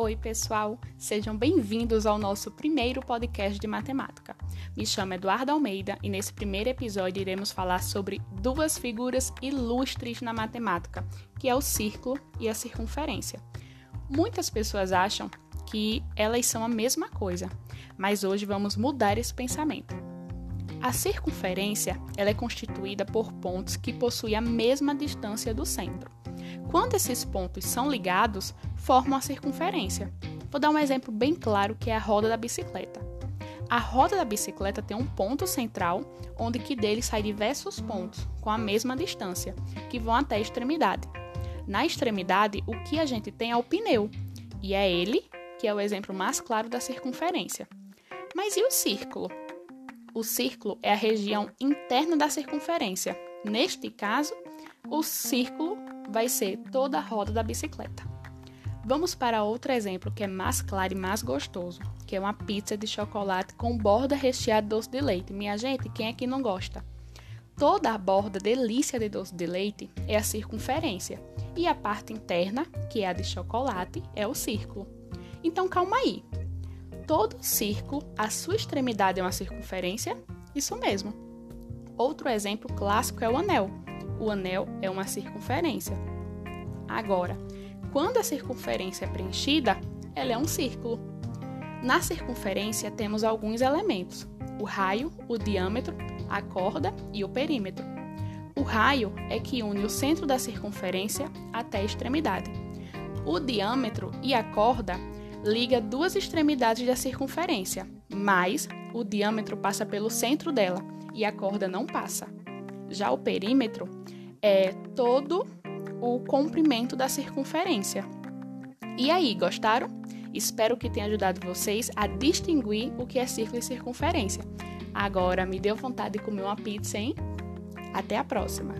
Oi, pessoal! Sejam bem-vindos ao nosso primeiro podcast de matemática. Me chamo Eduardo Almeida e nesse primeiro episódio iremos falar sobre duas figuras ilustres na matemática, que é o círculo e a circunferência. Muitas pessoas acham que elas são a mesma coisa, mas hoje vamos mudar esse pensamento. A circunferência ela é constituída por pontos que possuem a mesma distância do centro. Quando esses pontos são ligados, formam a circunferência. Vou dar um exemplo bem claro que é a roda da bicicleta. A roda da bicicleta tem um ponto central, onde que dele saem diversos pontos com a mesma distância, que vão até a extremidade. Na extremidade, o que a gente tem é o pneu, e é ele que é o exemplo mais claro da circunferência. Mas e o círculo? O círculo é a região interna da circunferência. Neste caso, o círculo vai ser toda a roda da bicicleta. Vamos para outro exemplo que é mais claro e mais gostoso, que é uma pizza de chocolate com borda recheada de doce de leite. Minha gente, quem é que não gosta? Toda a borda delícia de doce de leite é a circunferência e a parte interna, que é a de chocolate, é o círculo. Então calma aí. Todo círculo, a sua extremidade é uma circunferência? Isso mesmo. Outro exemplo clássico é o anel o anel é uma circunferência. Agora, quando a circunferência é preenchida, ela é um círculo. Na circunferência temos alguns elementos: o raio, o diâmetro, a corda e o perímetro. O raio é que une o centro da circunferência até a extremidade. O diâmetro e a corda liga duas extremidades da circunferência, mas o diâmetro passa pelo centro dela e a corda não passa. Já o perímetro é todo o comprimento da circunferência. E aí, gostaram? Espero que tenha ajudado vocês a distinguir o que é círculo e circunferência. Agora me deu vontade de comer uma pizza, hein? Até a próxima!